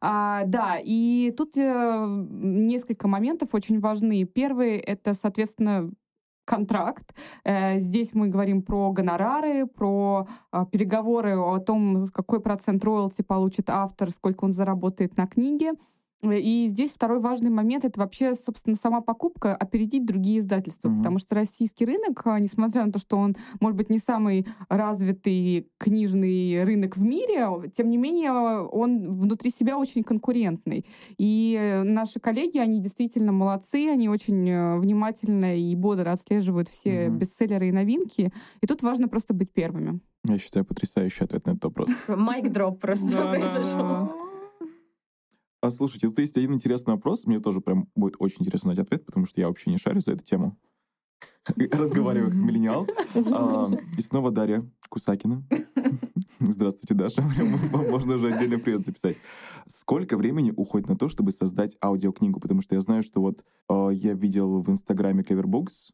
А, да, и тут э, несколько моментов очень важны. Первый — это, соответственно, контракт. Э, здесь мы говорим про гонорары, про а, переговоры о том, какой процент роялти получит автор, сколько он заработает на книге. И здесь второй важный момент — это вообще, собственно, сама покупка, опередить другие издательства. Mm-hmm. Потому что российский рынок, а, несмотря на то, что он, может быть, не самый развитый книжный рынок в мире, тем не менее, он внутри себя очень конкурентный. И наши коллеги, они действительно молодцы, они очень э, внимательно и бодро отслеживают все mm-hmm. бестселлеры и новинки. И тут важно просто быть первыми. Я считаю, потрясающий ответ на этот вопрос. Майк дроп просто произошел. А слушайте, тут есть один интересный вопрос. Мне тоже прям будет очень интересно знать ответ, потому что я вообще не шарю за эту тему. Разговариваю как миллениал. А, и снова Дарья Кусакина. Здравствуйте, Даша. Можно уже отдельно привет записать. Сколько времени уходит на то, чтобы создать аудиокнигу? Потому что я знаю, что вот а, я видел в Инстаграме Cleverbooks,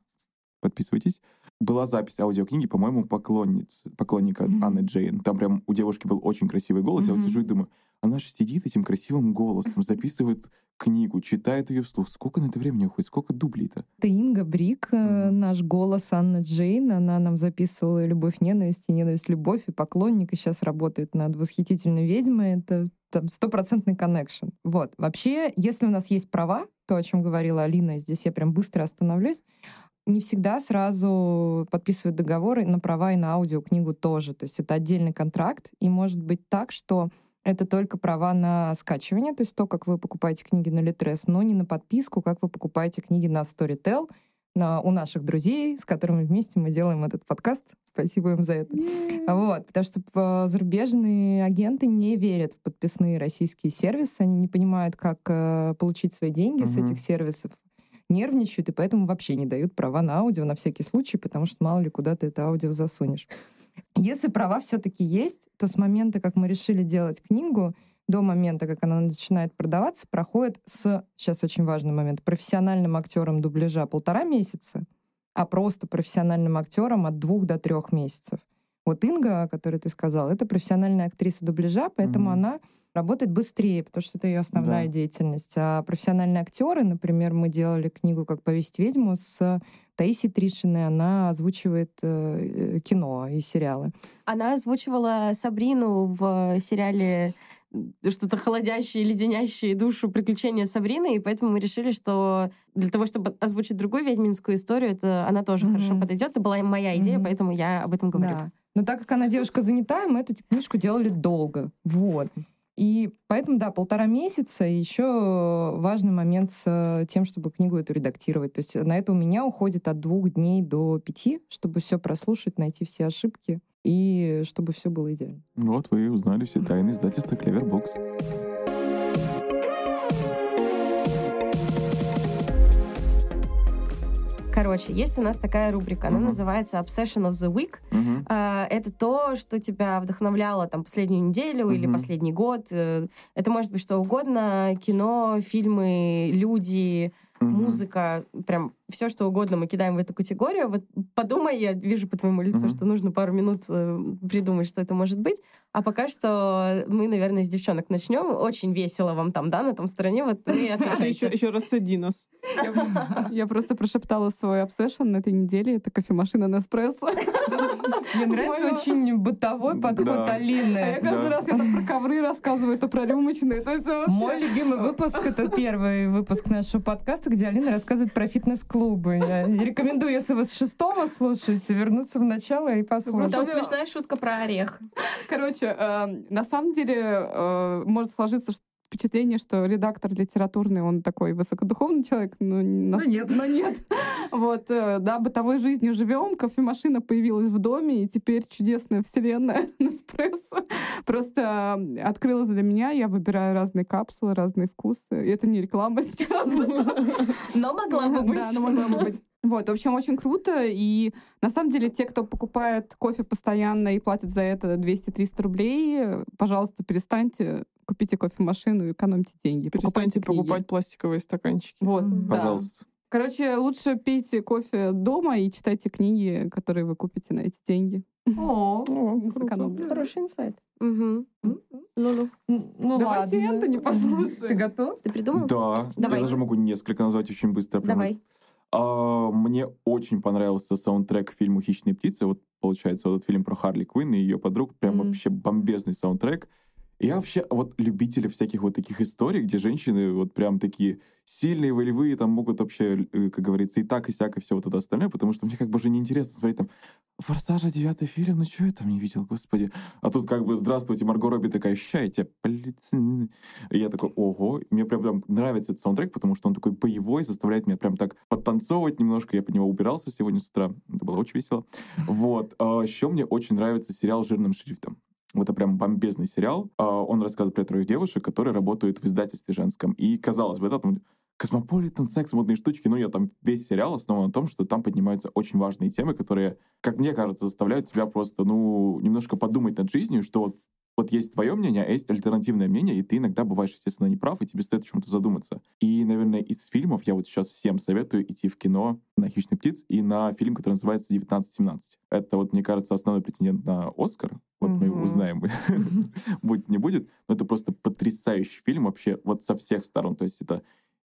подписывайтесь, была запись аудиокниги, по-моему, поклонниц, поклонника mm-hmm. Анны Джейн. Там прям у девушки был очень красивый голос. Mm-hmm. Я вот сижу и думаю, она же сидит этим красивым голосом, записывает книгу, читает ее вслух. Сколько на это времени уходит? Сколько дублей-то? Это Инга Брик, mm-hmm. наш голос Анна Джейн. Она нам записывала «Любовь, ненависть» и «Ненависть, любовь» и «Поклонник», и сейчас работает над «Восхитительной ведьмой». Это там стопроцентный коннекшн. Вот. Вообще, если у нас есть права, то, о чем говорила Алина, здесь я прям быстро остановлюсь, не всегда сразу подписывают договоры на права и на аудиокнигу тоже. То есть это отдельный контракт, и может быть так, что это только права на скачивание, то есть то, как вы покупаете книги на Литрес, но не на подписку, как вы покупаете книги на Storytel, на, у наших друзей, с которыми вместе мы делаем этот подкаст. Спасибо им за это. Yeah. Вот, потому что зарубежные агенты не верят в подписные российские сервисы, они не понимают, как э, получить свои деньги uh-huh. с этих сервисов нервничают, и поэтому вообще не дают права на аудио на всякий случай, потому что мало ли куда ты это аудио засунешь. Если права все-таки есть, то с момента, как мы решили делать книгу, до момента, как она начинает продаваться, проходит с, сейчас очень важный момент, профессиональным актером дубляжа полтора месяца, а просто профессиональным актером от двух до трех месяцев. Вот Инга, о которой ты сказал, это профессиональная актриса дубляжа, поэтому Мгм. она работает быстрее, потому что это ее основная Да. деятельность. А профессиональные актеры, например, мы делали книгу «Как повесить ведьму» с Таисией Тришиной, она озвучивает э, э, кино и сериалы. Она озвучивала Сабрину в сериале что-то холодящее, леденящее душу приключения Сабрины, и поэтому мы решили, что для того, чтобы озвучить другую ведьминскую историю, это она тоже Мгм. хорошо подойдет. Это была моя идея, Мгм. поэтому я об этом говорю. Да. Но так как она девушка занятая, мы эту книжку делали долго. Вот. И поэтому, да, полтора месяца. И еще важный момент с э, тем, чтобы книгу эту редактировать. То есть на это у меня уходит от двух дней до пяти, чтобы все прослушать, найти все ошибки и чтобы все было идеально. Вот вы и узнали все тайны издательства Клевербокс. Короче, есть у нас такая рубрика, она Мгм. называется Obsession of the Week. А, Это то, что тебя вдохновляло там последнюю неделю или Мгм. последний год. Э, Это может быть что угодно. Кино, фильмы, люди, Мгм. музыка, прям все, что угодно мы кидаем в эту категорию. Вот подумай, я вижу по твоему лицу, Мгм. что нужно пару минут э, придумать, что это может быть. А пока что мы, наверное, с девчонок начнем. Очень весело вам там, да, на том стороне. Вот вы Ты еще, еще рассади нас. Я просто прошептала свой обсессион на этой неделе. Это кофемашина Неспрессо. Мне нравится очень бытовой подход Да. А я Алины. каждый раз я про ковры рассказываю, то про рюмочные. Мой любимый выпуск — это первый выпуск нашего подкаста, где Алина рассказывает про фитнес-клубы. Я рекомендую, если вы с шестого слушаете, вернуться в начало и послушать. Там смешная шутка про орех. Короче, э, на самом деле э, может сложиться ш- впечатление, что редактор литературный, он такой высокодуховный человек, но, Но нет. но нет. Вот, э, да, бытовой жизнью живем, кофемашина появилась в доме, и теперь чудесная вселенная Неспрессо просто э, открылась для меня. Я выбираю разные капсулы, разные вкусы. И это не реклама сейчас. Но могла бы быть. Да, но могла бы быть. Вот, в общем, очень круто. И на самом деле те, кто покупает кофе постоянно и платит за это 200-300 рублей, пожалуйста, перестаньте, купите кофемашину и экономьте деньги. Перестаньте покупайте книги. покупать пластиковые стаканчики. Вот, Мгм. да. Пожалуйста. Короче, лучше пейте кофе дома и читайте книги, которые вы купите на эти деньги. О. Хороший инсайт. Мгм. Ну-ну. ну Давайте ладно. Энтони послушаем. Ты готов? Ты придумал? Да, Давай. я даже могу несколько назвать очень быстро. Давай. Мне очень понравился саундтрек к фильму «Хищные птицы». Вот, получается, вот этот фильм про Харли Квинн и ее подруг. Прям Мгм. вообще бомбезный саундтрек. Я вообще вот любитель всяких вот таких историй, где женщины вот прям такие сильные, волевые, там могут вообще, э, как говорится, и так, и сяк, и все вот это остальное, потому что мне как бы уже неинтересно смотреть там «Форсажа» девятый фильм, ну что я там не видел, господи. А тут как бы «Здравствуйте, Марго Робби» такая «Ща, я тебя полицию». И я такой «Ого». Мне прям, прям нравится этот саундтрек, потому что он такой боевой, заставляет меня прям так подтанцовывать немножко. Я под него убирался сегодня с утра. Это было очень весело. Вот. А еще мне очень нравится сериал «Жирным шрифтом». Это прям бомбезный сериал. А, Он рассказывает про трех девушек, которые работают в издательстве женском. И, казалось бы, да, там космополитен, секс, модные штучки, но я там весь сериал основан на том, что там поднимаются очень важные темы, которые, как мне кажется, заставляют тебя просто, ну, немножко подумать над жизнью, что вот вот есть твое мнение, а есть альтернативное мнение, и ты иногда бываешь, естественно, неправ, и тебе стоит о чем-то задуматься. И, наверное, из фильмов я вот сейчас всем советую идти в кино на «Хищных птиц» и на фильм, который называется «1917». Это вот, мне кажется, основной претендент на «Оскар». Вот мы его узнаем, будет не будет. Но это просто потрясающий фильм вообще вот со всех сторон. То есть это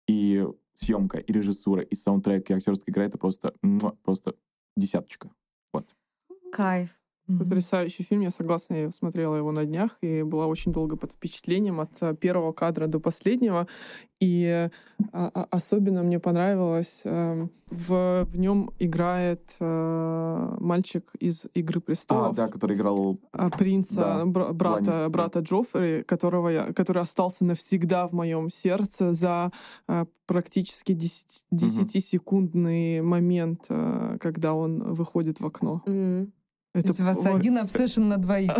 и съемка, и режиссура, и саундтрек, и актерская игра. Это просто, просто десяточка. Вот. Кайф. Потрясающий фильм, я согласна, я смотрела его на днях и была очень долго под впечатлением от э, первого кадра до последнего. И э, а- особенно мне понравилось, э, в, в нем играет э, мальчик из «Игры А, престолов». да, который играл... а, принца, Да, бра- брата, брата Джоффри, которого я, который остался навсегда в моем сердце за а, практически 10 10-секундный момент, а, когда он выходит в окно. М. То есть у вас один обсессион на двоих.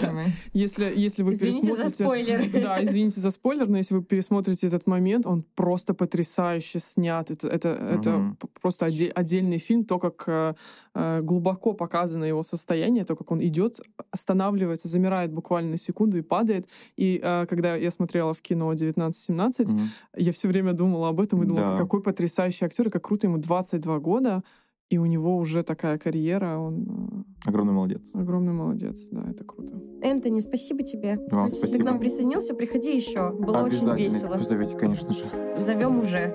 Если, если вы Извините за пересмотрите... спойлер. Да, извините за спойлер, но если вы пересмотрите этот момент, он просто потрясающе снят. Это, это, это просто оде- отдельный фильм, то, как э, э, глубоко показано его состояние, то, как он идет, останавливается, замирает буквально на секунду и падает. И э, когда я смотрела в кино 1917, Мгм. я все время думала об этом и думала, Да. какой потрясающий актер, и как круто ему 22 года. И у него уже такая карьера, он Огромный молодец. огромный молодец, да, это круто. Энтони, спасибо тебе. Вам Что Ты к спасибо. нам присоединился, приходи еще. Было очень весело. позовете, конечно же. Зовем уже.